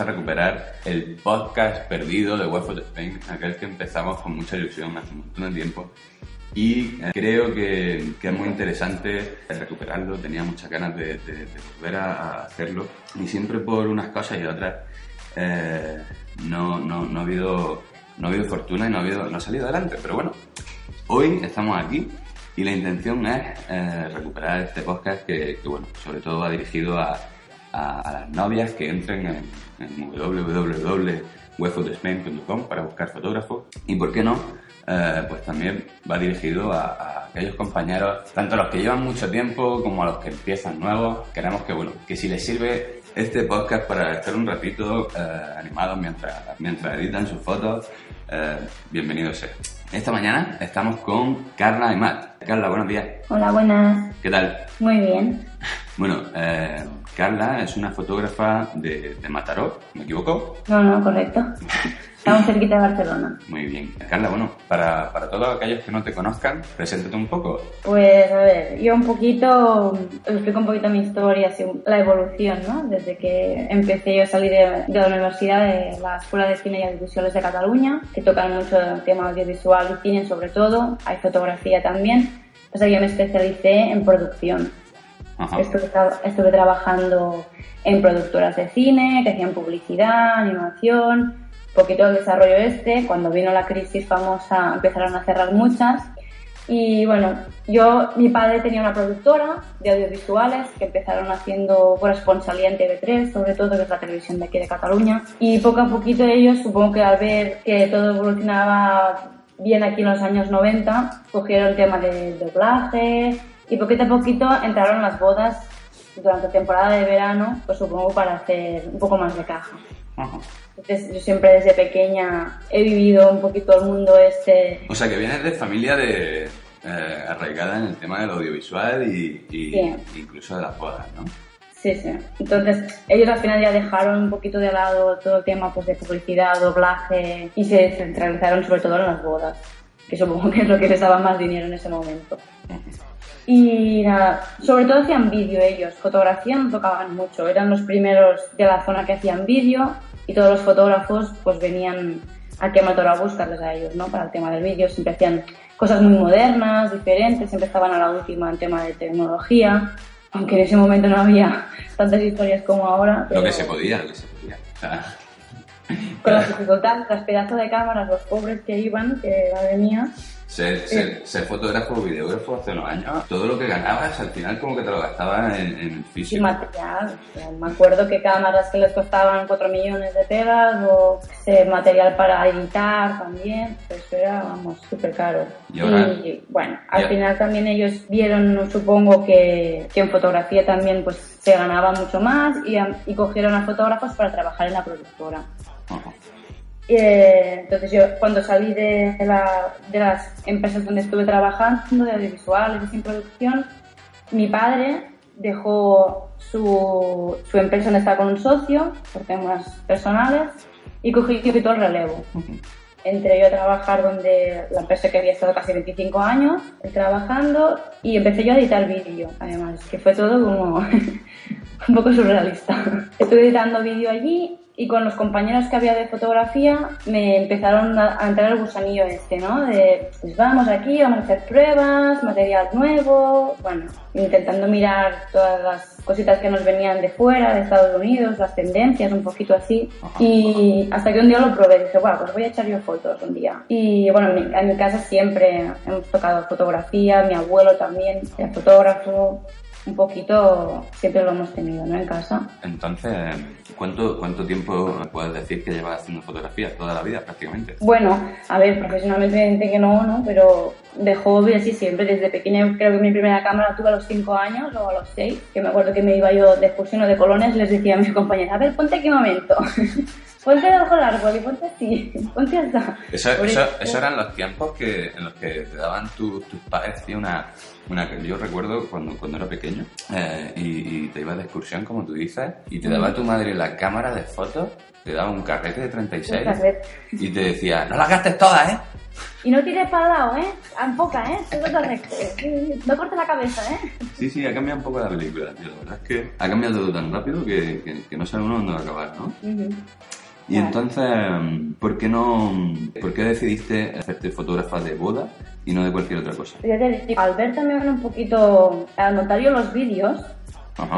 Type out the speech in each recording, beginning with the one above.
a recuperar el podcast perdido de Web Photo Spain, aquel que empezamos con mucha ilusión hace un montón de tiempo. Y eh, creo que, que es muy interesante recuperarlo. Tenía muchas ganas de, de- de volver a hacerlo. Y siempre por unas cosas y otras eh, no, no, no ha habido, no ha habido fortuna y no ha, habido, no ha salido adelante. Pero bueno, Hoy estamos aquí y la intención es eh, recuperar este podcast que, que, bueno, sobre todo va dirigido a, a- a las novias que entren en, en www.webphotospain.com para buscar fotógrafos y, ¿por qué no? Eh, pues también va dirigido a, a aquellos compañeros, tanto a los que llevan mucho tiempo como a los que empiezan nuevos. Queremos que, bueno, que si les sirve este podcast para estar un ratito eh, animados mientras, mientras editan sus fotos, eh, bienvenidos. Esta mañana estamos con Carla y Matt. Carla, buenos días. Hola, buenas. ¿Qué tal? Muy bien. Bueno, eh, Carla es una fotógrafa de, de Mataró, ¿me equivoco? No, no, correcto. Estamos cerquita de Barcelona. Muy bien. Carla, bueno, para, para todos aquellos que no te conozcan, preséntate un poco. Pues, a ver, yo un poquito, os explico un poquito mi historia, así, la evolución, ¿no? Desde que empecé yo a salir de, de la universidad, de la Escuela de Cine y Audiovisuales de Cataluña, que tocan mucho el tema audiovisual y cine sobre todo, hay fotografía también. Pues yo me especialicé en producción. Estuve, tra- estuve trabajando en productoras de cine que hacían publicidad, animación, poquito el desarrollo este. Cuando vino la crisis famosa empezaron a cerrar muchas. Y bueno, yo, mi padre tenía una productora de audiovisuales que empezaron haciendo corresponsalía en TV3, sobre todo que es la televisión de aquí de Cataluña. Y poco a poquito ellos, supongo que al ver que todo evolucionaba bien aquí en los años 90, cogieron tema de doblaje y poquito a poquito entraron las bodas durante temporada de verano, pues supongo para hacer un poco más de caja. Ajá. Entonces yo siempre desde pequeña he vivido un poquito el mundo este O sea, que vienes de familia de, eh, arraigada en el tema del audiovisual y, y Sí. incluso de las bodas, ¿no? Sí, sí. Entonces, ellos al final ya dejaron un poquito de lado todo el tema pues, de publicidad, doblaje y se centralizaron sobre todo en las bodas, que supongo que es lo que les daba más dinero en ese momento. Y nada, sobre todo hacían vídeo ellos, fotografía no tocaban mucho, eran los primeros de la zona que hacían vídeo y todos los fotógrafos pues venían a Mataró a buscarles a ellos, ¿no? Para el tema del vídeo, siempre hacían cosas muy modernas, diferentes, siempre estaban a la última en tema de tecnología, aunque en ese momento no había tantas historias como ahora. Lo pero que se podía, lo que se podía. Sea, Con las dificultades, las pedazos de cámaras, los pobres que iban, que madre mía. Ser, ser, ser fotógrafo o videógrafo hace unos años, todo lo que ganabas al final como que te lo gastabas en, en el Y físico. material, o sea, me acuerdo que cámaras que les costaban 4 millones de pelas o ese material para editar también, pues eso era, vamos, súper caro. Y ahora- Y bueno, al Ya. final también ellos vieron, supongo que, que en fotografía también pues se ganaba mucho más y, y cogieron a fotógrafos para trabajar en la productora. Ajá. Eh, entonces yo cuando salí de, la- de las empresas donde estuve trabajando, de audiovisuales y sin producción, mi padre dejó su, su empresa donde estaba con un socio por temas personales y cogí cogí todo el relevo. Entré yo a trabajar donde la empresa que había estado casi 25 años trabajando y empecé yo a editar vídeo, además, que fue todo como un poco surrealista. Estuve editando vídeo allí y con los compañeros que había de fotografía me empezaron a, a entrar el gusanillo este, ¿no? De, pues vamos aquí, vamos a hacer pruebas, material nuevo, bueno, intentando mirar todas las cositas que nos venían de fuera, de Estados Unidos, las tendencias, un poquito así. Y hasta que un día lo probé, dije, bueno, pues voy a echar yo fotos un día. Y bueno, en mi, en mi casa siempre hemos tocado fotografía, mi abuelo también era fotógrafo, un poquito siempre lo hemos tenido, ¿no? En casa. Entonces, ¿cuánto, ¿cuánto tiempo puedes decir que llevas haciendo fotografía? Toda la vida prácticamente. Bueno, a ver, profesionalmente que no, ¿no? Pero de hobby así siempre, desde pequeña creo que mi primera cámara tuve a los 5 años o a los 6, que me acuerdo que me iba yo de excursión o de colones, les decía a mis compañeros, a ver, ponte aquí un momento, ponte debajo del árbol y ponte así, ponte hasta. Eso, eso, eso eran los tiempos que, en los que te daban tu- tus padres tío, una, una... Yo recuerdo cuando, cuando era pequeño eh, y, y te ibas de excursión, como tú dices, y te daba tu madre la cámara de fotos, te daba un carrete de 36 Un carrete. y te decía, no las gastes todas, ¿eh? Y no tires para el lado, ¿eh? Enfoca, ¿eh? No cortes la cabeza, ¿eh? Sí, sí, ha cambiado un poco la película, tío. La verdad es que ha cambiado todo tan rápido que, que, que no sabe uno dónde va a acabar, ¿no? Y Claro. entonces, ¿por qué no, por qué decidiste hacerte fotógrafa de boda y no de cualquier otra cosa? Al ver también un poquito, al notar yo los vídeos,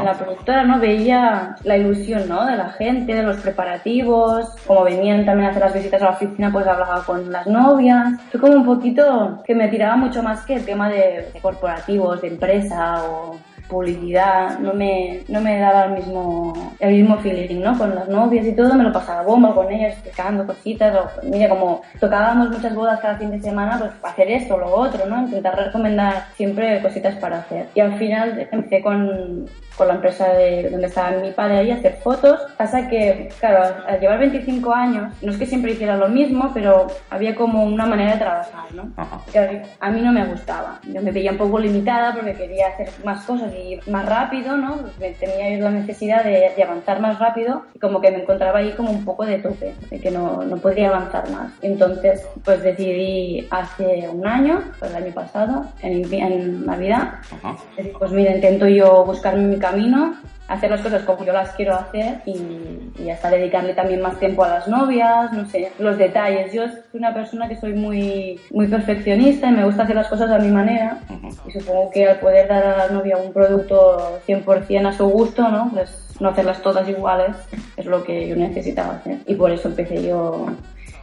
la productora no veía la ilusión ¿no? de la gente, de los preparativos, como venían también a hacer las visitas a la oficina, pues hablaba con las novias. Fue como un poquito que me tiraba mucho más que el tema de, de corporativos, de empresa o publicidad, no me, no me daba el mismo, el mismo feeling, ¿no? Con las novias y todo, me lo pasaba bomba con ellas, explicando cositas, o, mira, como tocábamos muchas bodas cada fin de semana, pues hacer esto o lo otro, ¿no? Intentar recomendar siempre cositas para hacer. Y al final empecé con, con la empresa de donde estaba mi padre ahí a hacer fotos. Pasa que, claro, al, llevar 25 años, no es que siempre hiciera lo mismo, pero había como una manera de trabajar, ¿no? Que a mí no me gustaba. Yo me veía un poco limitada porque quería hacer más cosas y más rápido, ¿no? Tenía yo la necesidad de, de avanzar más rápido y como que me encontraba ahí como un poco de tope, de que no, no podría avanzar más. Entonces, pues decidí hace un año, pues el año pasado, en, en Navidad, Ajá. pues mira, intento yo buscarme mi camino, hacer las cosas como yo las quiero hacer y, y hasta dedicarle también más tiempo a las novias, no sé, los detalles. Yo soy una persona que soy muy, muy perfeccionista y me gusta hacer las cosas a mi manera y supongo que al poder dar a la novia un producto 100% a su gusto, ¿no? Pues no hacerlas todas iguales es lo que yo necesitaba hacer y por eso empecé yo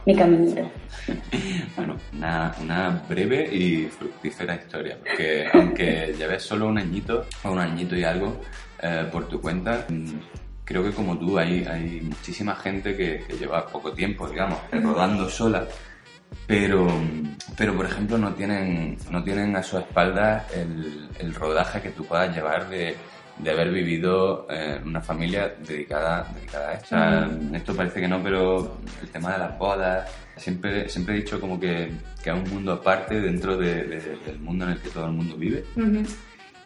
mi caminito. Bueno, una, una breve y fructífera historia, porque aunque lleves solo un añito, o un añito y algo, eh, por tu cuenta, mm, creo que como tú hay, hay muchísima gente que, que lleva poco tiempo, digamos, rodando sola, pero, pero por ejemplo no tienen, no tienen a su espalda el, el rodaje que tú puedas llevar de, de haber vivido eh, en una familia dedicada, dedicada a esto. Esto parece que no, pero el tema de las bodas, siempre, siempre he dicho como que, que es un mundo aparte dentro de- de- del mundo en el que todo el mundo vive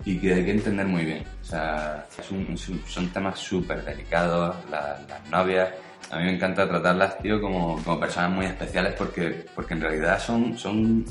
y que hay que entender muy bien. O sea, un- son temas súper delicados, la- las novias. A mí me encanta tratarlas, tío, como, como personas muy especiales porque, porque en realidad son, son,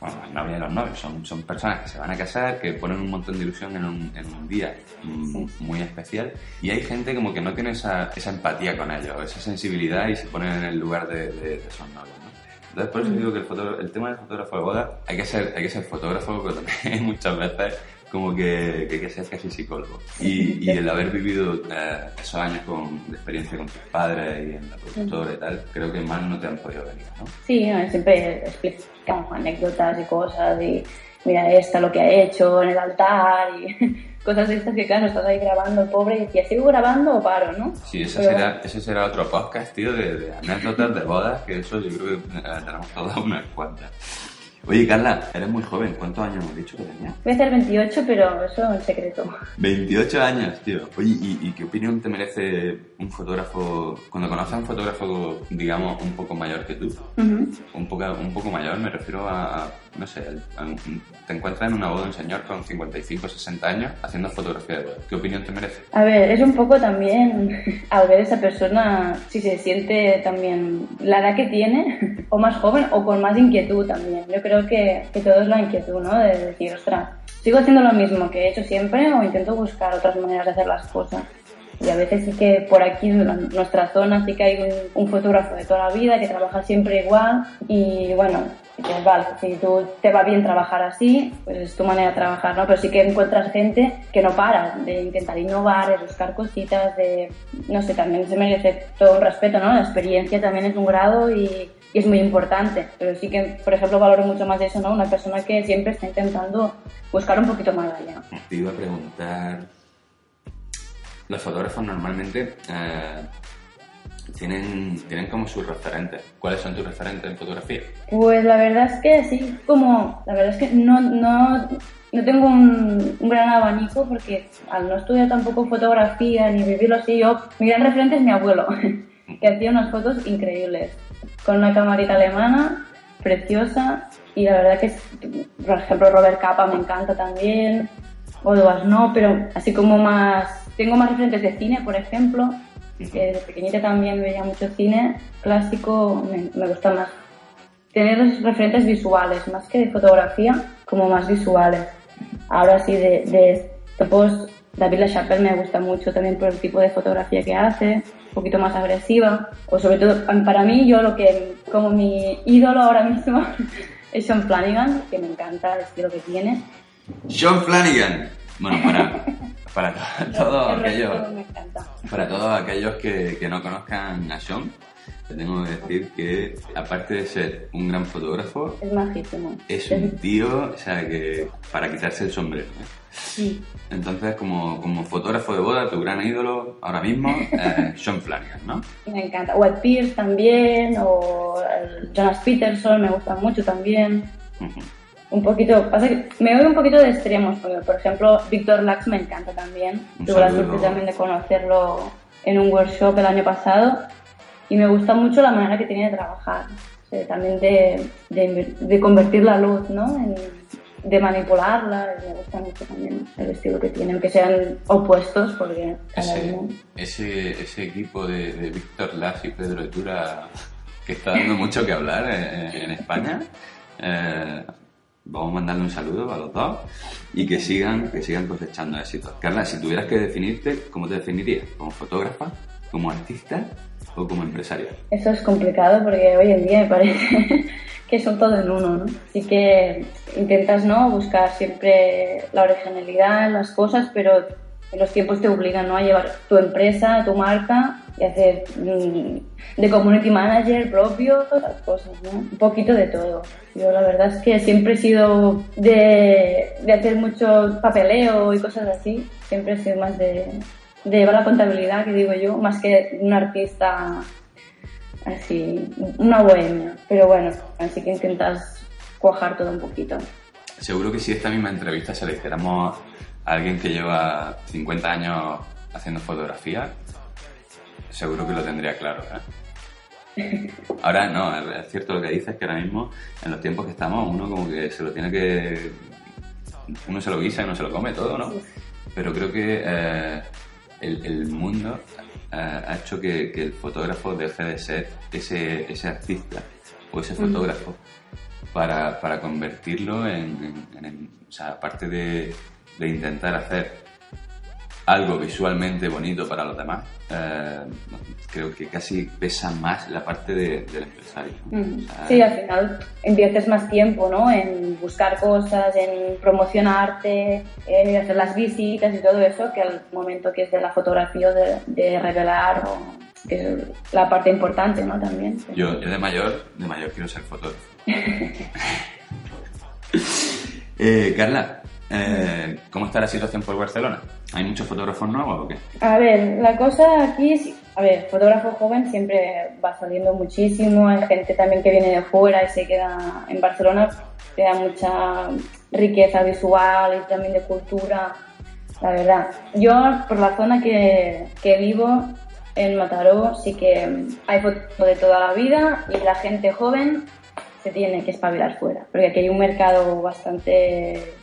bueno, las novias y los novios, son, son personas que se van a casar, que ponen un montón de ilusión en un, en un día mm, muy especial y hay gente como que no tiene esa, esa empatía con ellos, esa sensibilidad y se ponen en el lugar de, de, de esos novios, ¿no? Entonces, por eso digo que el, el tema del fotógrafo de boda hay que ser, hay que ser fotógrafo, pero también muchas veces como que, que que ser casi psicólogo. Y, y el haber vivido eh, esos años con, de experiencia con tus padres y en la productora y tal, creo que más no te han podido venir, ¿no? Sí, no, siempre explicamos anécdotas y cosas y mira esta lo que ha hecho en el altar y cosas de estas que claro, estás ahí grabando pobre y decía, ¿sigo grabando o paro, no? Sí, ese Pero será, ese será otro podcast, tío, de, de anécdotas de bodas, que eso yo creo que eh, tenemos todas unas cuantas. Oye, Carla, eres muy joven. ¿Cuántos años hemos dicho que tenías? Voy a hacer 28, pero eso en secreto. 28 años, tío. Oye, ¿y, y qué opinión te merece un fotógrafo, cuando conoces a un fotógrafo, digamos, un poco mayor que tú? Ujú. Un poco, un poco mayor, me refiero a, no sé, a un- te encuentras en una boda un señor con 55, 60 años haciendo fotografía de boda. ¿Qué opinión te merece? A ver, es un poco también al ver esa persona si se siente también la edad que tiene, o más joven, o con más inquietud también. Yo creo que, que todo es la inquietud, ¿no? De decir, ostras, sigo haciendo lo mismo que he hecho siempre o intento buscar otras maneras de hacer las cosas. Y a veces sí que por aquí en nuestra zona sí que hay un, un fotógrafo de toda la vida que trabaja siempre igual y bueno, pues vale, si tú te va bien trabajar así, pues es tu manera de trabajar, ¿no? Pero sí que encuentras gente que no para de intentar innovar, de buscar cositas, de, no sé, también se merece todo un respeto, ¿no? La experiencia también es un grado y, y es muy importante, pero sí que, por ejemplo, valoro mucho más eso, ¿no? Una persona que siempre está intentando buscar un poquito más allá. Te iba a preguntar. Los fotógrafos normalmente eh, tienen, tienen como sus referentes. ¿Cuáles son tus referentes en fotografía? Pues la verdad es que sí, como, la verdad es que no, no, no tengo un, un gran abanico porque al no estudiar tampoco fotografía ni vivirlo así, yo, mi gran referente es mi abuelo, que hacía unas fotos increíbles, con una camarita alemana, preciosa, y la verdad que, por ejemplo, Robert Capa me encanta también, Odoas no, pero así como más, tengo más referentes de cine, por ejemplo, que desde pequeñita también veía mucho cine clásico, me, me gusta más. tener los referentes visuales, más que de fotografía, como más visuales. Ahora sí, de, de topos, David LaChapelle me gusta mucho también por el tipo de fotografía que hace, un poquito más agresiva, o sobre todo, para mí, yo lo que, como mi ídolo ahora mismo, es Sean Flanagan, que me encanta el estilo que tiene. Sean Flanagan. Bueno, para, para todos aquellos, para todos aquellos que, que no conozcan a Sean, te tengo que decir que, aparte de ser un gran fotógrafo, es majísimo. Es un tío, o sea, que para quitarse el sombrero. ¿eh? Sí. Entonces, como, como fotógrafo de boda, tu gran ídolo ahora mismo es Sean Flanagan, ¿no? Me encanta. Walt Pierce también, o Jonas Peterson, me gusta mucho también. Un poquito, pasa que me voy un poquito de extremos, porque por ejemplo, Víctor Lax me encanta también. Tuve la suerte también de conocerlo en un workshop el año pasado y me gusta mucho la manera que tiene de trabajar, también de, de, convertir la luz, ¿no? de manipularla, me gusta mucho también el estilo que tiene, aunque sean opuestos, porque ese, ese, ese, equipo de, de Víctor Lass y Pedro Etura que está dando mucho que hablar en, España, eh, vamos a mandarle un saludo a los dos y que sigan, que sigan cosechando éxitos. Carla, si tuvieras que definirte, ¿cómo te definirías? ¿Como fotógrafa? ¿Como artista? O como empresaria? Eso es complicado porque hoy en día me parece que son todo en uno, ¿no? Así que intentas, ¿no? Buscar siempre la originalidad las cosas, pero los tiempos te obligan, ¿no? A llevar tu empresa, tu marca y hacer mm, de community manager propio, las cosas, ¿no? Un poquito de todo. Yo la verdad es que siempre he sido de, de hacer mucho papeleo y cosas así. Siempre he sido más de, de llevar la contabilidad, que digo yo, más que un artista así, una bohemia. Pero bueno, así que intentas cuajar todo un poquito. Seguro que si esta misma entrevista se la hiciéramos a alguien que lleva 50 años haciendo fotografía, seguro que lo tendría claro. ¿eh? Ahora no, es cierto lo que dices, que ahora mismo, en los tiempos que estamos, uno como que se lo tiene que... Uno se lo guisa y uno se lo come todo, ¿no? Pero creo que eh, el, mundo ha hecho que, el fotógrafo deje de ser ese, ese artista o ese fotógrafo para, para, convertirlo en, o sea, aparte de, de, intentar hacer algo visualmente bonito para los demás, eh, creo que casi pesa más la parte de, del empresario. sí, al final inviertes más tiempo ¿no? en buscar cosas, en promocionarte, en hacer las visitas y todo eso, que al momento que es de la fotografía, de, de revelar, o, que es la parte importante ¿no? también. Yo, yo de mayor, de mayor quiero ser fotógrafo. eh, Carla, eh, ¿Cómo está la situación por Barcelona? ¿Hay muchos fotógrafos nuevos o qué? A ver, la cosa aquí es, a ver, fotógrafo joven siempre va saliendo muchísimo, hay gente también que viene de fuera y se queda en Barcelona, te da mucha riqueza visual y también de cultura, la verdad. Yo, por la zona que, que vivo, en Mataró, sí que hay fotos de toda la vida y la gente joven se tiene que espabilar fuera, porque aquí hay un mercado bastante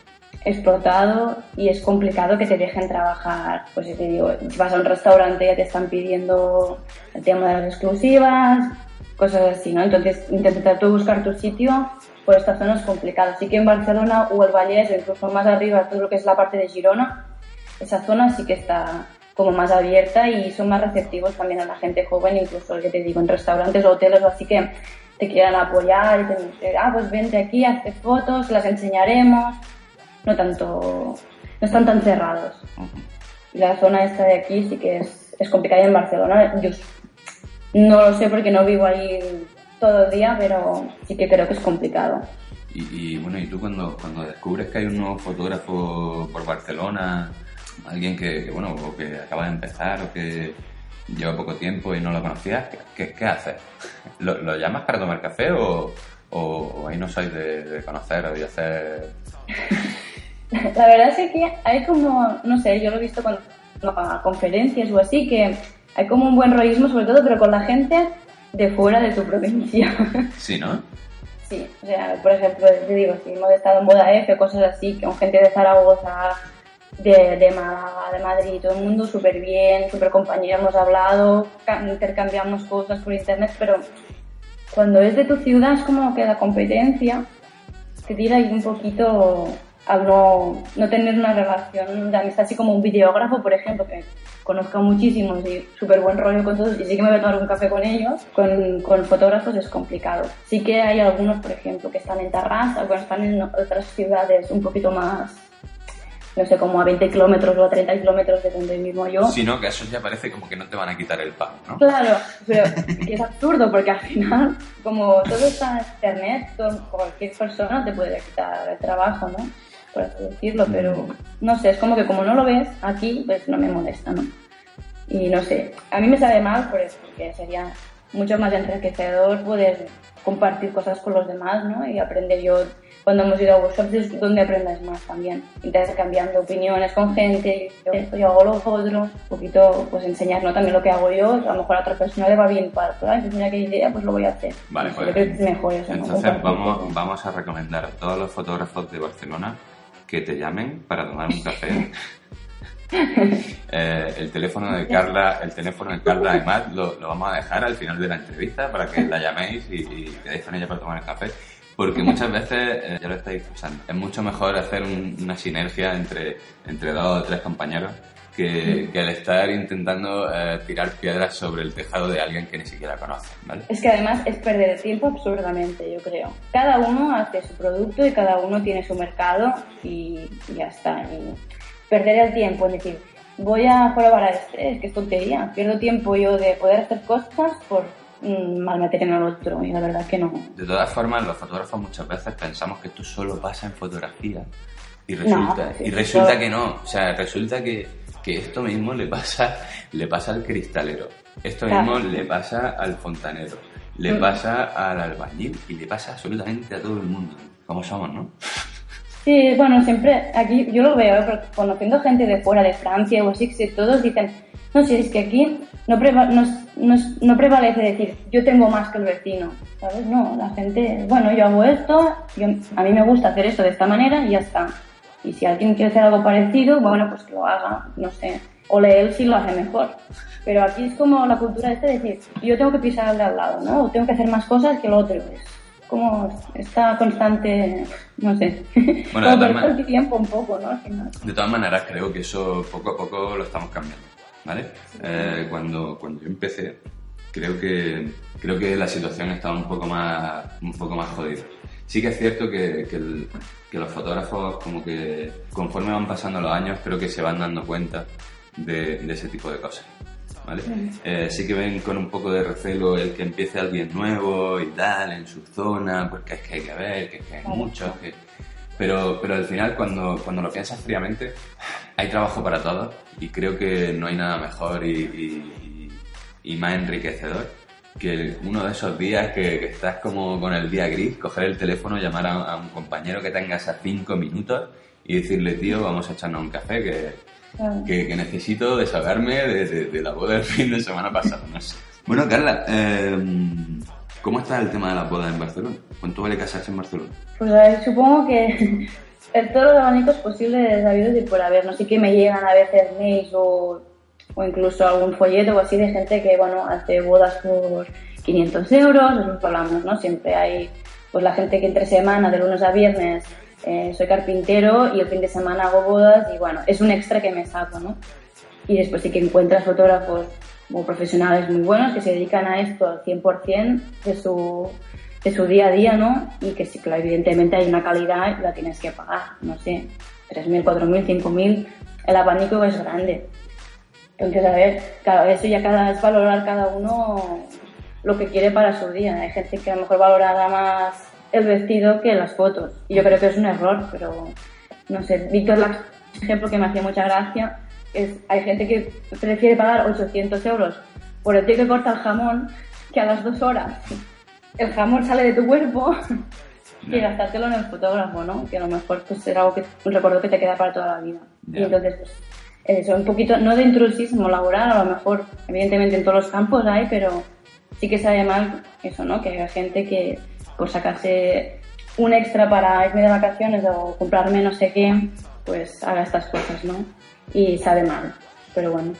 explotado y es complicado que te dejen trabajar. Pues si te digo, vas a un restaurante ya te están pidiendo el tema de las exclusivas, cosas así, ¿no? Entonces, intentar tú buscar tu sitio por esta zona es complicado. Sí que en Barcelona o el Vallès, incluso más arriba, todo lo que es la parte de Girona, esa zona sí que está como más abierta y son más receptivos también a la gente joven, incluso que te digo, en restaurantes o hoteles así que te quieran apoyar y te dicen, ah, pues vente aquí, hazte fotos, las enseñaremos no tanto, no están tan cerrados. La zona esta de aquí sí que es, es complicada en Barcelona. Yo no lo sé porque no vivo ahí todo el día, pero sí que creo que es complicado. Y, bueno, ¿y tú cuando, cuando descubres que hay un nuevo fotógrafo por Barcelona, alguien que, bueno, o que acaba de empezar o que lleva poco tiempo y no lo conocías, ¿qué, qué haces? ¿Lo, ¿Lo, llamas para tomar café o, o, ahí no sois de, de conocer o de hacer La verdad es que hay como, no sé, yo lo he visto cuando a conferencias o así, que hay como un buen rollismo sobre todo, pero con la gente de fuera de tu provincia. Sí, ¿no? Sí, o sea, por ejemplo, te digo, si hemos estado en Boda F, cosas así, con gente de Zaragoza, de, de Málaga, de Madrid, todo el mundo súper bien, súper compañero, hemos hablado, intercambiamos cosas por internet, pero cuando es de tu ciudad es como que la competencia te tira ahí un poquito al no, no tener una relación de amistad así como un videógrafo, por ejemplo, que conozco muchísimos y súper buen rollo con todos y sí que me voy a tomar un café con ellos, con, con fotógrafos es complicado. Sí que hay algunos, por ejemplo, que están en Tarrasa o están en otras ciudades un poquito más no sé, como a 20 kilómetros o a 30 kilómetros de donde mismo yo. Sino que eso ya parece como que no te van a quitar el pan, ¿no? Claro, pero es absurdo porque al final, como todo está en internet, cualquier persona te puede quitar el trabajo, ¿no? Por así decirlo, pero Mm. no sé, es como que como no lo ves aquí, pues no me molesta, ¿no? Y no sé, a mí me sabe mal por eso, porque sería mucho más enriquecedor poder compartir cosas con los demás, ¿no? Y aprender yo, cuando hemos ido a workshops es donde aprendes más también, intercambiando opiniones con gente, yo, esto, yo hago lo otro, un poquito pues enseñar, ¿no? También lo que hago yo, a lo mejor a otra persona le va bien para, pues mira qué idea, pues lo voy a hacer. Vale, No pues, yo creo que es mejor eso, ¿no? Entonces Compartir vamos, vamos a recomendar a todos los fotógrafos de Barcelona que te llamen para tomar un café. Eh, el teléfono de Carla, el teléfono de Carla además lo, lo vamos a dejar al final de la entrevista para que la llaméis y, y quedéis con ella para tomar el café. Porque muchas veces, eh, ya lo estáis usando, es mucho mejor hacer un- una sinergia entre, entre dos o tres compañeros que, que el estar intentando eh, tirar piedras sobre el tejado de alguien que ni siquiera conoce, ¿vale? Es que además es perder el tiempo absurdamente, yo creo. Cada uno hace su producto y cada uno tiene su mercado y, y ya está. Y perder el tiempo en decir, voy a probar a este, es que es tontería. Pierdo tiempo yo de poder hacer cosas por mm, malmeter en el otro y la verdad que no. De todas formas, los fotógrafos muchas veces pensamos que esto solo pasa en fotografía. Y resulta, No, sí, y resulta que no. O sea, resulta que, que esto mismo le pasa, le pasa al cristalero. Esto Claro. mismo le pasa al fontanero. Le Mm. pasa al albañil y le pasa absolutamente a todo el mundo. Como somos, ¿no? Sí, bueno, siempre aquí yo lo veo, ¿eh? conociendo gente de fuera, de Francia o así, que todos dicen, no sé, es que aquí no, preva- no, no no prevalece decir, yo tengo más que el vecino, ¿sabes? No, la gente, bueno, yo hago esto, yo, a mí me gusta hacer esto de esta manera y ya está. Y si alguien quiere hacer algo parecido, bueno, pues que lo haga, no sé. O él si lo hace mejor. Pero aquí es como la cultura esta de decir, yo tengo que pisar al de al lado, ¿no? O tengo que hacer más cosas que el otro. Es como esta constante, no sé. Bueno, de como el tiempo un poco, ¿no? Al final. De todas maneras, creo que eso poco a poco lo estamos cambiando, ¿vale? Eh, cuando, cuando yo empecé, creo que, creo que la situación estaba un poco más, un poco más jodida. Sí que es cierto que, que, el- que los fotógrafos, como que conforme van pasando los años, creo que se van dando cuenta de, de ese tipo de cosas. ¿Vale? Eh, sí que ven con un poco de recelo el que empiece alguien nuevo y tal en su zona, porque es que hay que ver, que es que hay muchos, que, pero, pero al final, cuando, cuando lo piensas fríamente, hay trabajo para todos y creo que no hay nada mejor y, y- y más enriquecedor que uno de esos días que, que estás como con el día gris, coger el teléfono, llamar a, a un compañero que tengas a cinco minutos y decirle, tío, vamos a echarnos un café que, Claro. que, que necesito desahogarme de, de- de la boda del fin de semana pasado. No sé. Bueno, Carla, eh, ¿cómo está el tema de las bodas en Barcelona? ¿Cuánto vale casarse en Barcelona? Pues a ver, supongo que el todos los abanicos posibles habidos y por haber. No sé que me llegan a veces mails o, o incluso algún folleto o así de gente que, bueno, hace bodas por 500 euros, que hablamos, ¿no? Siempre hay, pues la gente que entre semana, de lunes a viernes, eh, soy carpintero y el fin de semana hago bodas y, bueno, es un extra que me saco, ¿no? Y después sí que encuentras fotógrafos o profesionales muy buenos que se dedican a esto al 100% de su, de su día a día, ¿no? Y que sí, claro, evidentemente hay una calidad y la tienes que pagar, no sé, 3.000, 4.000, 5.000, el abanico es grande. Entonces, a ver, claro, eso ya cada, es valorar cada uno lo que quiere para su día. Hay gente que a lo mejor valorará más el vestido que las fotos. Y yo creo que es un error, pero no sé, Víctor Lax, ejemplo que me hacía mucha gracia, es, hay gente que prefiere pagar 800 euros por el tío que corta el jamón que a las dos horas el jamón sale de tu cuerpo y gastártelo en el fotógrafo, ¿no? Que a lo mejor pues será algo que, un recuerdo que te queda para toda la vida. Y entonces, pues, eso, un poquito, no de intrusismo laboral, a lo mejor, evidentemente en todos los campos hay, pero sí que sabe mal eso, ¿no? Que haya gente que, por sacarse un extra para irme de vacaciones o comprarme no sé qué, pues haga estas cosas, ¿no? Y sabe mal. Pero bueno,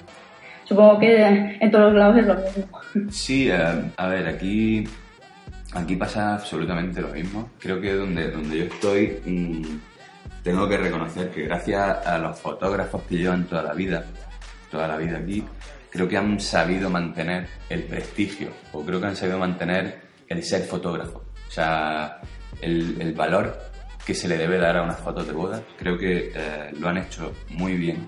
supongo que en todos los lados es lo mismo. Sí, eh, a ver, aquí aquí pasa absolutamente lo mismo. Creo que donde, donde yo estoy mm, tengo que reconocer que gracias a los fotógrafos que llevan toda la vida, toda la vida aquí, creo que han sabido mantener el prestigio o creo que han sabido mantener el ser fotógrafo. O sea, el, valor que se le debe dar a unas fotos de boda, creo que eh, lo han hecho muy bien.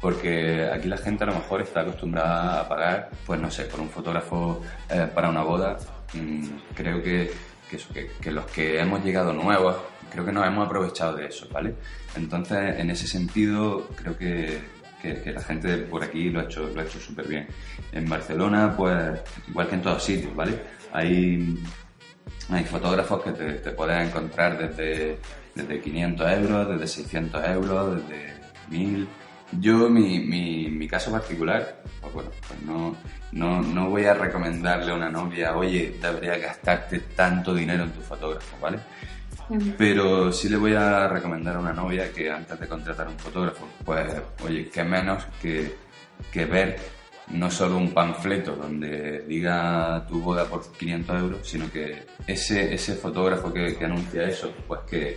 Porque aquí la gente a lo mejor está acostumbrada a pagar, pues no sé, por un fotógrafo eh, para una boda. Mm, creo que, que, que, los que hemos llegado nuevos, creo que nos hemos aprovechado de eso, ¿vale? Entonces, en ese sentido, creo que, que, la gente por aquí lo ha hecho lo hecho súper bien. En Barcelona, pues igual que en todos sitios, ¿vale? Hay, hay fotógrafos que te, te puedes encontrar desde, desde 500 euros, desde 600 euros, desde 1000. Yo, mi, mi, caso particular, pues bueno, pues no, no, no voy a recomendarle a una novia, oye, debería gastarte tanto dinero en tu fotógrafo, ¿vale? Pero sí le voy a recomendar a una novia que antes de contratar un fotógrafo, pues, oye, que menos que, que ver no solo un panfleto donde diga tu boda por 500 euros, sino que ese, ese fotógrafo que, anuncia eso, pues que,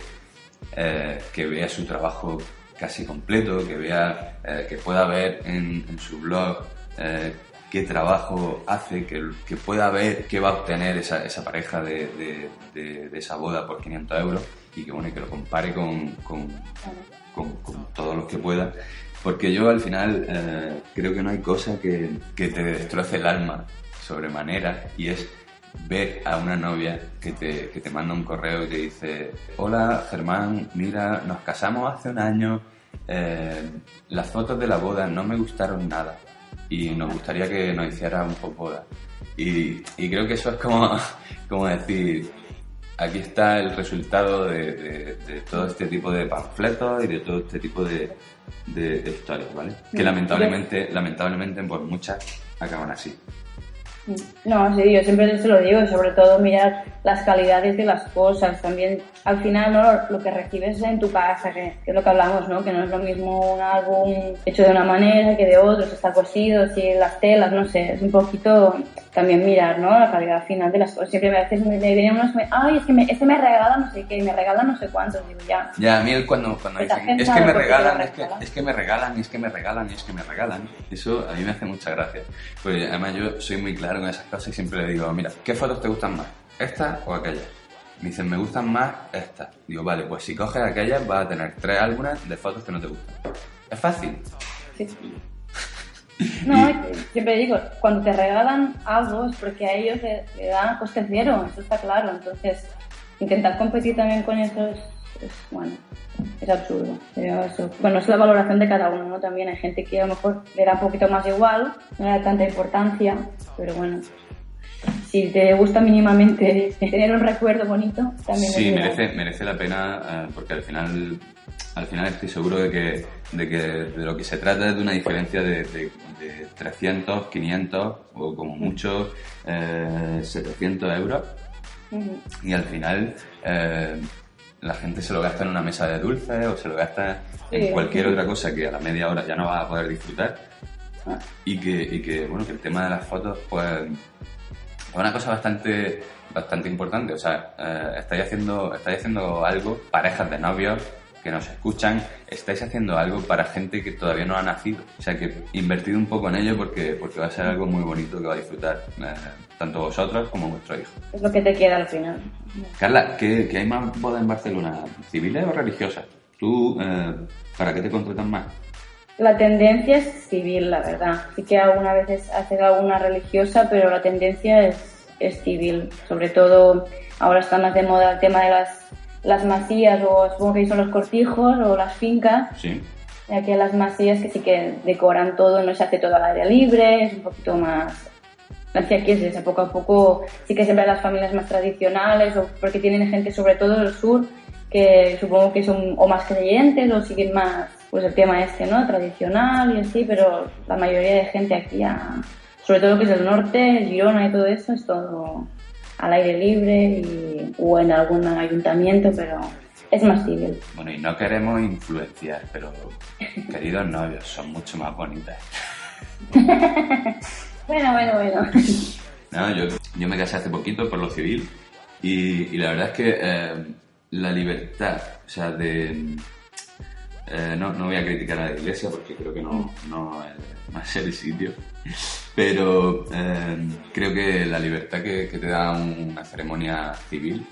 eh, que vea su trabajo casi completo, que vea, eh, que pueda ver en, en su blog eh, qué trabajo hace, que, pueda ver qué va a obtener esa, esa pareja de, esa boda por 500 euros y que, bueno, que lo compare con, todos los que pueda. Porque yo al final eh, creo que no hay cosa que, que te destroce el alma sobremanera y es ver a una novia que te, que te manda un correo y te dice, hola Germán, mira, nos casamos hace un año, eh, las fotos de la boda no me gustaron nada y nos gustaría que nos hiciera un poco. Y, y, creo que eso es como, como decir, aquí está el resultado de, de, todo este tipo de panfletos y de todo este tipo de, de historias, ¿vale? Que lamentablemente, lamentablemente, pues muchas acaban así. No, sí, yo siempre se lo digo, sobre todo mirar las calidades de las cosas. También, al final, ¿no? lo, que recibes en tu casa, que, es lo que hablamos, ¿no? que no es lo mismo un álbum hecho de una manera que de otro, está cosido, si las telas, no sé, es un poquito también mirar ¿no? la calidad final de las cosas. Siempre me veces me, vienen unos, ay, es que me, este me regala no sé qué, me regala no sé cuántos, digo ya. Ya, a mí cuando, cuando dicen, es que me regalan, es que, es que me regalan, es que me regalan, es que me regalan, eso a mí me hace mucha gracia. Pues además yo soy muy claro con esas cosas y siempre le digo, mira, ¿qué fotos te gustan más? ¿Estas o aquellas? Me dicen, me gustan más estas. Digo, vale, pues si coges aquellas vas a tener tres álbumes de fotos que no te gustan. ¿Es fácil? Sí. No, siempre digo, cuando te regalan algo es porque a ellos le, dan coste cero, eso está claro. Entonces, intentar competir también con eso es, bueno, es absurdo. Bueno, es la valoración de cada uno, ¿no? También hay gente que a lo mejor le da un poquito más igual, no le da tanta importancia, pero bueno, si te gusta mínimamente tener un recuerdo bonito, también Sí, merece, merece la pena eh, porque al final, al final estoy seguro de que, de que de lo que se trata es de una diferencia de, de, 300, 500 o como mucho 700 eh, euros. Y al final eh, la gente se lo gasta en una mesa de dulces o se lo gasta en cualquier otra cosa que a la media hora ya no vas a poder disfrutar. Ah. Y que, y que, bueno, que el tema de las fotos, pues es una cosa bastante, bastante importante. O sea, eh, estáis, haciendo, estáis haciendo algo, parejas de novios que nos escuchan, estáis haciendo algo para gente que todavía no ha nacido. O sea, que invertid un poco en ello porque, porque va a ser algo muy bonito que va a disfrutar eh, tanto vosotros como vuestro hijo. Es lo que te queda al final. Carla, ¿qué, hay más bodas en Barcelona? ¿Civiles o religiosas? ¿Tú eh, para qué te contratan más? La tendencia es civil, la verdad. Sí que alguna veces hacer alguna religiosa, pero la tendencia es, es civil. Sobre todo ahora está más de moda el tema de las, las masías, o supongo que son los cortijos, o las fincas. Sí. Aquí las masías que sí que decoran todo, no se hace todo al aire libre, es un poquito más... Aquí es esa, poco a poco sí que siempre las familias más tradicionales, o porque tienen gente sobre todo del sur, que supongo que son o más creyentes o siguen más pues el tema este, ¿no? Tradicional y así, pero la mayoría de gente aquí, sobre todo que es el norte, Girona y todo eso, es todo al aire libre y, o en algún ayuntamiento, pero es más civil. Bueno, y no queremos influenciar, pero queridos novios, son mucho más bonitas. bueno, bueno, bueno. No, yo, yo me casé hace poquito por lo civil Y, la verdad es que eh, la libertad, o sea, de... Eh, no, no, voy a criticar a la iglesia porque creo que no, no es el sitio, pero eh, creo que la libertad que, te da una ceremonia civil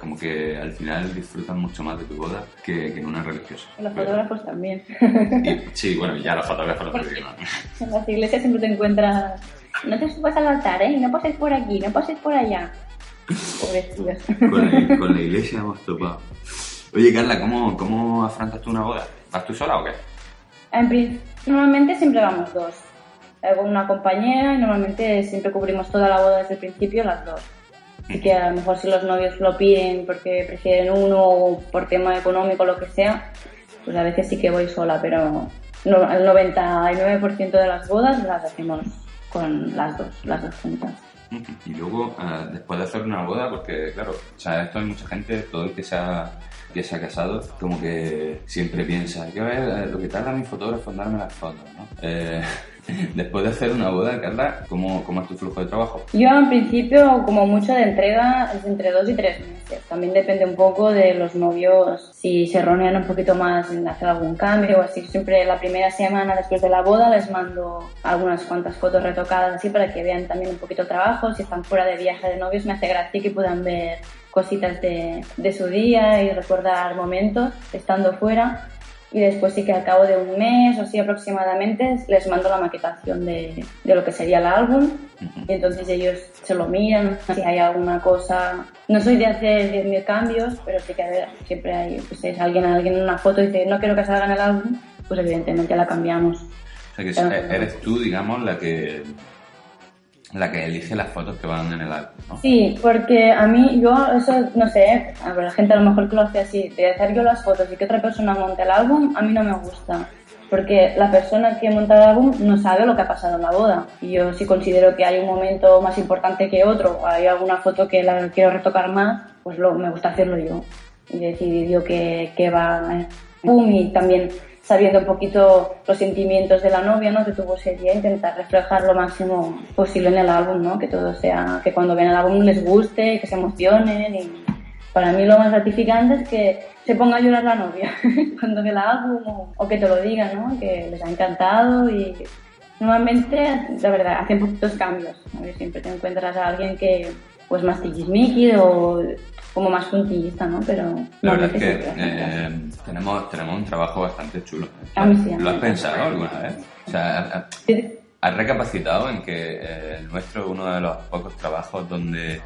como que al final disfrutan mucho más de tu boda que, en una religiosa. Los fotógrafos también. sí, bueno, ya los fotógrafos lo En las iglesias siempre te encuentras, no te subas al altar, ¿eh? No pases por aquí, no pases por allá. Con la, con la iglesia hemos topado. Oye, Carla, ¿cómo, ¿cómo afrontas tú una boda? ¿Vas tú sola o qué? En normalmente siempre vamos dos. Con una compañera y normalmente siempre cubrimos toda la boda desde el principio las dos. Así que a lo mejor si los novios lo piden porque prefieren uno o por tema económico lo que sea, pues a veces sí que voy sola, pero el 99% de las bodas las hacemos con las dos, las dos juntas. Y luego, eh, después de hacer una boda, porque claro, o sea, esto hay mucha gente, todo el que se ha, que se ha casado, como que siempre piensa, hay que ver lo que tarda mi fotógrafo en darme las fotos, ¿no? Eh, Después de hacer una boda, Carla, ¿cómo, ¿cómo, es tu flujo de trabajo? Yo, en principio, como mucho de entrega, es entre dos y tres meses. También depende un poco de los novios, si se ronean un poquito más en hacer algún cambio o así. Siempre la primera semana después de la boda les mando algunas cuantas fotos retocadas así para que vean también un poquito trabajo. Si están fuera de viaje de novios, me hace gracia que puedan ver cositas de, de su día y recordar momentos estando fuera. Y después sí que al cabo de un mes o así aproximadamente les mando la maquetación de, de lo que sería el álbum. Y entonces ellos se lo miran, si hay alguna cosa... No soy de hacer 10.000 cambios, pero sí que a ver, siempre hay, pues es alguien, alguien en una foto y dice no quiero que salga en el álbum, pues evidentemente la cambiamos. O sea que eres tú, digamos, la que la que elige las fotos que van en el álbum, ¿no? Sí, porque a mí, yo, eso, no sé, a la gente a lo mejor que lo hace así, de hacer yo las fotos y que otra persona monte el álbum, a mí no me gusta. Porque la persona que monta el álbum no sabe lo que ha pasado en la boda. Y yo sí considero que hay un momento más importante que otro, o hay alguna foto que la quiero retocar más, pues lo, me gusta hacerlo yo. Y decidir yo que, que va, pum, y también sabiendo un poquito los sentimientos de la novia, ¿no? Que tuvo ese día, intentar reflejar lo máximo posible en el álbum, ¿no? Que todo sea, que cuando ven el álbum les guste, que se emocionen y para mí lo más gratificante es que se ponga a llorar la novia cuando ve el álbum o, que te lo digan, ¿no? Que les ha encantado y normalmente, la verdad, hacen poquitos cambios. Siempre te encuentras a alguien que pues más tiquismiqui o como más puntillista, ¿no? Pero la verdad es que eh, tenemos, tenemos un trabajo bastante chulo. ¿Lo has pensado alguna vez? O sea, ¿has recapacitado en que eh, el nuestro es uno de los pocos trabajos donde,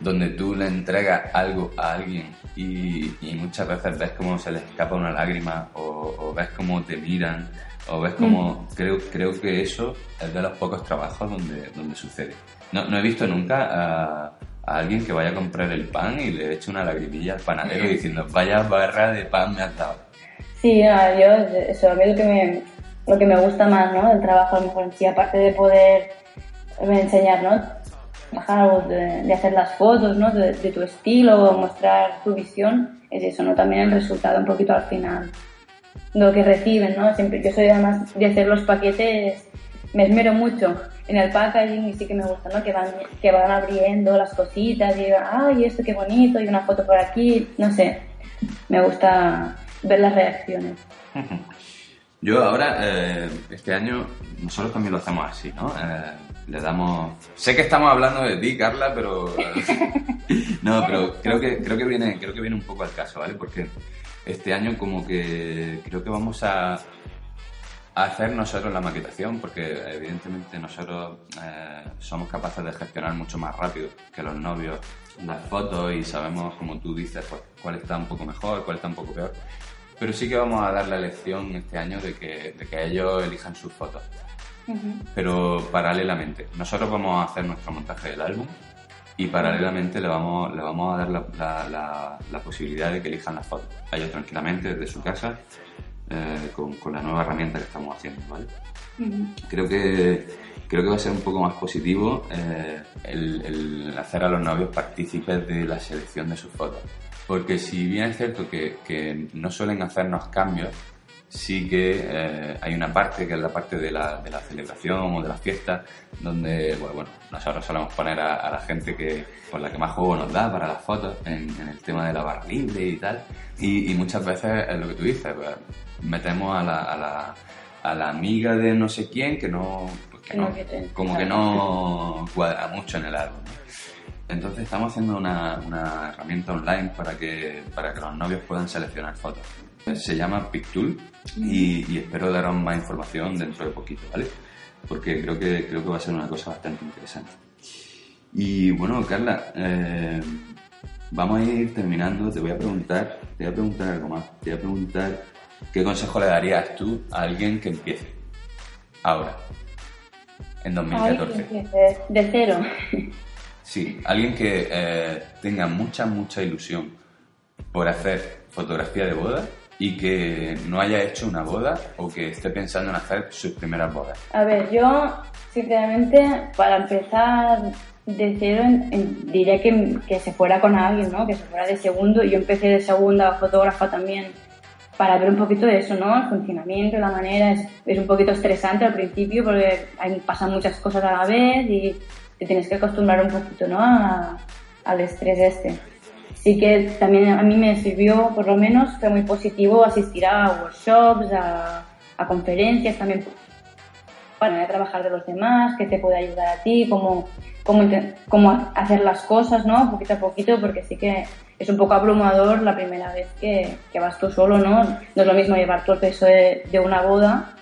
donde tú le entregas algo a alguien y, muchas veces ves cómo se les escapa una lágrima o, ves cómo te miran o ves cómo... Mm. Creo, creo que eso es de los pocos trabajos donde, donde sucede. No, no he visto nunca a alguien que vaya a comprar el pan y le eche una lagrimilla al panadero diciendo, vaya barra de pan me has dado. Sí, yo, eso, a mí lo que me, lo que me gusta más, ¿no? Del trabajo, a lo mejor sí, aparte de poder enseñar, ¿no? Bajar algo de, hacer las fotos, ¿no? De, tu estilo, mostrar tu visión, es eso, ¿no? También el resultado un poquito al final. Lo que reciben, ¿no? Siempre, yo soy además de hacer los paquetes, me esmero mucho en el packaging y sí que me gusta, ¿no? Que van, que van abriendo las cositas y, ay, esto qué bonito, y una foto por aquí, no sé, me gusta ver las reacciones. Yo ahora, eh, este año, nosotros también lo hacemos así, ¿no? Eh, le damos... Sé que estamos hablando de ti, Carla, pero... no, pero creo que, creo, que viene, creo que viene un poco al caso, ¿vale? Porque este año como que creo que vamos a hacer nosotros la maquetación, porque evidentemente nosotros eh, somos capaces de gestionar mucho más rápido que los novios las fotos y sabemos, como tú dices, pues, cuál está un poco mejor, cuál está un poco peor. Pero sí que vamos a dar la elección este año de que, de que ellos elijan sus fotos. Pero paralelamente, nosotros vamos a hacer nuestro montaje del álbum y paralelamente le vamos, le vamos a dar la, la, la posibilidad de que elijan las fotos. Ellos tranquilamente desde su casa eh, con, con, la nueva herramienta que estamos haciendo, ¿vale? Creo que creo que va a ser un poco más positivo eh, el, hacer a los novios partícipes de la selección de sus fotos. Porque si bien es cierto que, que no suelen hacernos cambios, sí que eh, hay una parte que es la parte de la, de la celebración o de la fiesta, donde bueno, bueno nosotros solemos poner a, la gente que con la que más juego nos da para las fotos, en, el tema de la barra libre y tal. Y, muchas veces es lo que tú dices, pues, metemos a la, a la, a la amiga de no sé quién que no, pues que no, como que no cuadra mucho en el álbum. Entonces estamos haciendo una, una, herramienta online para que, para que los novios puedan seleccionar fotos. Se llama Pictool y, espero daros más información dentro de poquito, ¿vale? Porque creo que, creo que va a ser una cosa bastante interesante. Y bueno, Carla, eh, vamos a ir terminando. Te voy a preguntar, te voy a preguntar algo más. Te voy a preguntar qué consejo le darías tú a alguien que empiece ahora, en 2014. de cero. Sí, alguien que eh, tenga mucha, mucha ilusión por hacer fotografía de boda y que no haya hecho una boda o que esté pensando en hacer sus primeras bodas. A ver, yo sinceramente para empezar de cero diría que, que, se fuera con alguien, ¿no? Que se fuera de segundo. Yo empecé de segunda fotógrafa también para ver un poquito de eso, ¿no? El funcionamiento, la manera. Es, es un poquito estresante al principio porque hay, pasan muchas cosas a la vez y te tienes que acostumbrar un poquito, ¿no? al estrés este. Sí que también a mí me sirvió, por lo menos, fue muy positivo asistir a workshops, a, conferencias también para trabajar de los demás, que te puede ayudar a ti, cómo, cómo, cómo hacer las cosas, ¿no? Poquito a poquito, porque sí que es un poco abrumador la primera vez que, que vas tú solo, ¿no? No es lo mismo llevar todo el peso de, una boda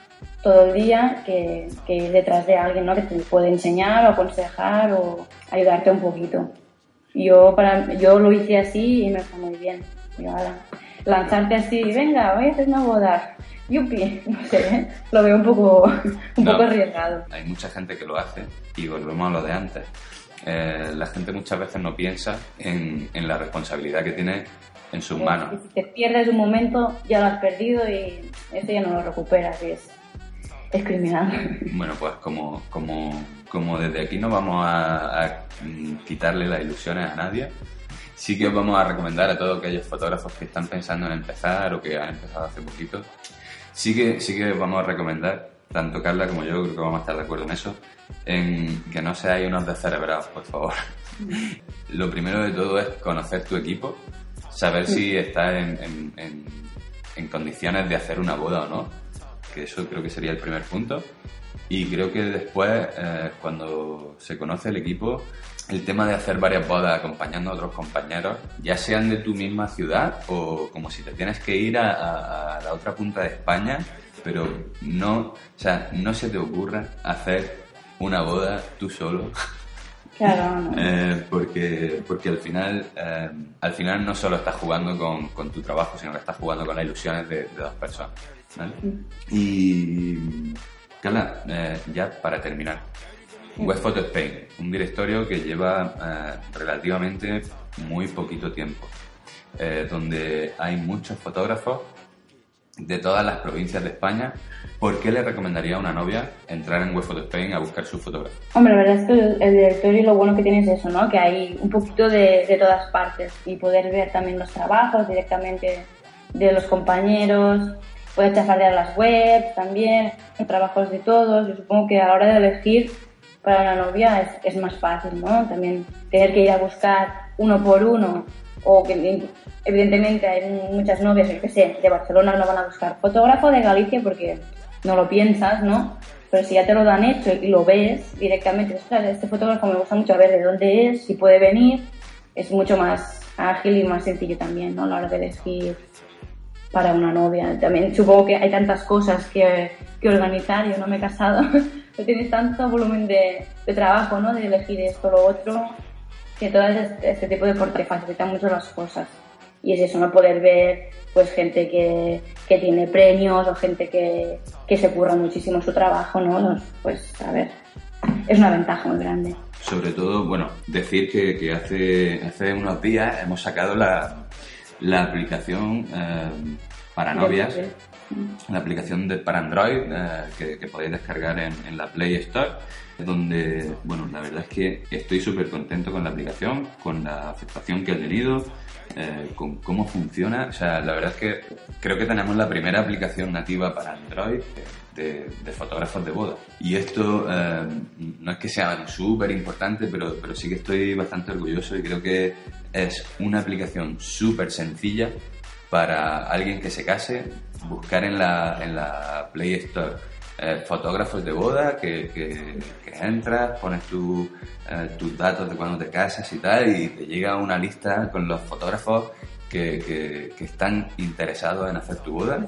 todo el día que, que, ir detrás de alguien ¿no? que te puede enseñar o aconsejar o ayudarte un poquito. Yo, para, yo lo hice así y me fue muy bien. Lanzarte así, venga, voy a hacer una boda. Yupi, no sé, lo veo un poco, un poco arriesgado. Hay mucha gente que lo hace y volvemos a lo de antes. Eh, la gente muchas veces no piensa en, en la responsabilidad que tiene en sus manos. si te pierdes un momento, ya lo has perdido y eso ya no lo recuperas. Y es, es criminal. Bueno, pues como, como, como desde aquí no vamos a, quitarle las ilusiones a nadie, sí que os vamos a recomendar a todos aquellos fotógrafos que están pensando en empezar o que han empezado hace poquito, sí que, sí que vamos a recomendar, tanto Carla como yo, creo que vamos a estar de acuerdo en eso, en que no seáis unos descerebrados, por favor. Lo primero de todo es conocer tu equipo, saber si estás en condiciones de hacer una boda o no que eso creo que sería el primer punto. Y creo que después, eh, cuando se conoce el equipo, el tema de hacer varias bodas acompañando a otros compañeros, ya sean de tu misma ciudad o como si te tienes que ir a, la otra punta de España, pero no, o sea, no se te ocurra hacer una boda tú solo. Claro. eh, porque, porque al final, eh, al final no solo estás jugando con, con, tu trabajo, sino que estás jugando con las ilusiones de dos personas. Y, Carla, eh, ya para terminar, West Photo Spain, un directorio que lleva eh, relativamente muy poquito tiempo, eh, donde hay muchos fotógrafos de todas las provincias de España. ¿Por qué le recomendaría a una novia entrar en Web Photo Spain a buscar su fotógrafo? Hombre, la verdad es que el, directorio lo bueno que tiene es eso, ¿no? Que hay un poquito de, de todas partes y poder ver también los trabajos directamente de los compañeros, puedes chafardear las webs también, trabajos de todos. Yo supongo que a la hora de elegir para la novia es, es más fácil, ¿no? También tener que ir a buscar uno por uno o que evidentemente hay muchas novias, yo que sé, de Barcelona no van a buscar fotógrafo de Galicia porque no lo piensas, ¿no? Pero si ya te lo dan hecho y lo ves directamente, este fotógrafo me gusta mucho a ver de dónde es, si puede venir, es mucho más ágil y más sencillo también, ¿no? A la hora de elegir para una novia. También supongo que hay tantas cosas que, que organizar, yo no me he casado, no tienes tanto volumen de, de, trabajo, ¿no? De elegir esto, o lo otro, que todo este, este tipo de deporte facilita mucho las cosas. Y es eso, no poder ver pues gente que, que tiene premios o gente que, que se curra muchísimo su trabajo, ¿no? Pues a ver, es una ventaja muy grande. Sobre todo, bueno, decir que, que hace, hace unos días hemos sacado la, la aplicación eh, para novias, la aplicación de, para Android que, que, podéis descargar en, en, la Play Store, donde, bueno, la verdad es que estoy súper contento con la aplicación, con la aceptación que ha tenido, eh, con cómo funciona. O sea, la verdad es que creo que tenemos la primera aplicación nativa para Android de, fotógrafos de boda. Y esto eh, no es que sea súper importante, pero, pero sí que estoy bastante orgulloso y creo que es una aplicación súper sencilla para alguien que se case, buscar en la, en la Play Store eh, fotógrafos de boda que, que, entras, pones tu, eh, tus datos de cuando te casas y tal, y te llega una lista con los fotógrafos que, que están interesados en hacer tu boda.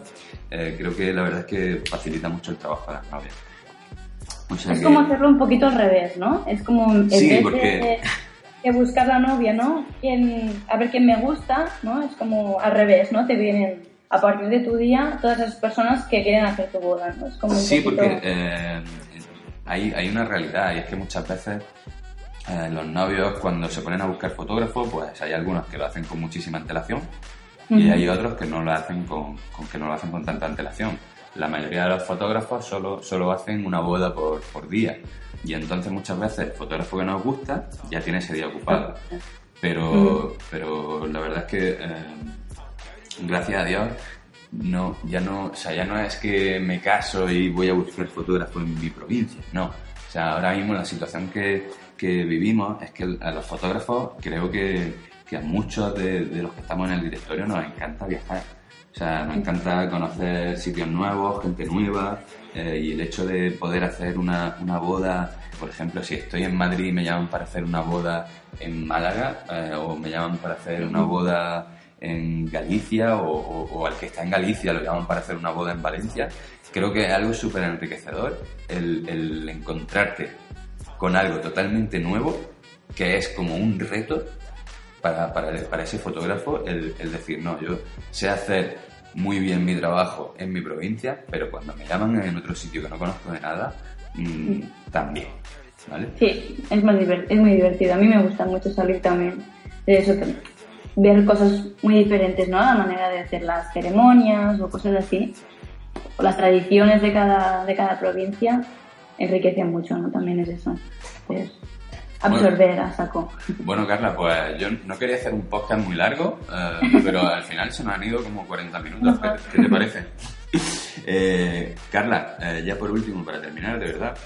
Eh, creo que la verdad es que facilita mucho el trabajo a las novias. es como hacerlo un poquito al revés, ¿no? Es como en sí, porque... de, buscar la novia, ¿no? a ver quién me gusta, ¿no? Es como al revés, ¿no? Te vienen a partir de tu día todas esas personas que quieren hacer tu boda. ¿no? Es como sí, porque eh, hay, hay, una realidad y es que muchas veces eh, los novios cuando se ponen a buscar fotógrafos, pues hay algunos que lo hacen con muchísima antelación y hay otros que no lo hacen con, con, que no lo hacen con tanta antelación. La mayoría de los fotógrafos solo, solo hacen una boda por, por día y entonces muchas veces el fotógrafo que nos gusta ya tiene ese día ocupado. Pero, pero la verdad es que eh, gracias a Dios, no, ya no, o sea, ya no es que me caso y voy a buscar fotógrafo en mi provincia, no. O sea, ahora mismo la situación que, que vivimos es que a los fotógrafos creo que, que a muchos de, los que estamos en el directorio nos encanta viajar. O sea, nos encanta conocer sitios nuevos, gente nueva, eh, y el hecho de poder hacer una, una, boda, por ejemplo, si estoy en Madrid y me llaman para hacer una boda en Málaga, eh, o me llaman para hacer una boda en Galicia o, al que está en Galicia lo llaman para hacer una boda en Valencia, creo que es algo súper enriquecedor el, encontrarte con algo totalmente nuevo, que es como un reto para, para, ese fotógrafo, el, decir, no, yo sé hacer muy bien mi trabajo en mi provincia, pero cuando me llaman en otro sitio que no conozco de nada, mm, también. ¿Vale? Sí, es, más es muy divertido. A mí me gusta mucho salir también de eso ver cosas muy diferentes, ¿no? La manera de hacer las ceremonias o cosas así, o las tradiciones de cada, de cada provincia, enriquecen mucho, ¿no? También es eso. Es absorber a saco. Bueno, Carla, pues yo no quería hacer un podcast muy largo, eh, pero al final se nos han ido como 40 minutos. ¿Qué, te parece? Eh, Carla, eh, ya por último, para terminar, de verdad,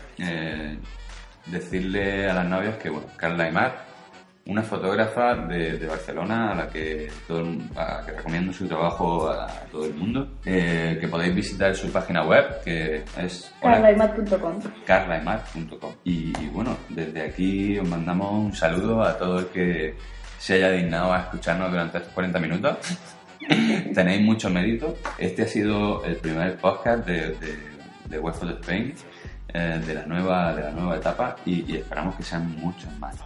decirle a las novias que, bueno, Carla y Mar una fotógrafa de, Barcelona a la que, todo, que recomiendo su trabajo a todo el mundo, eh, que podéis visitar su página web, que es carlaimat.com. Y, y bueno, desde aquí os mandamos un saludo a todo el que se haya dignado a escucharnos durante estos 40 minutos. Tenéis mucho mérito. Este ha sido el primer podcast de, de, de West of Spain, eh, de, la nueva, de la nueva etapa, y, y esperamos que sean muchos más.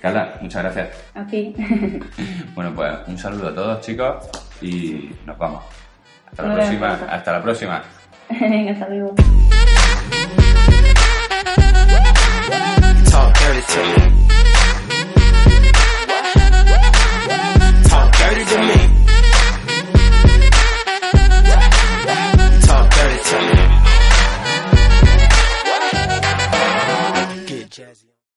Carla, muchas gracias. A ti. bueno, pues un saludo a todos, chicos, y nos vamos. Hasta la próxima. Hasta la próxima. Venga, hasta luego.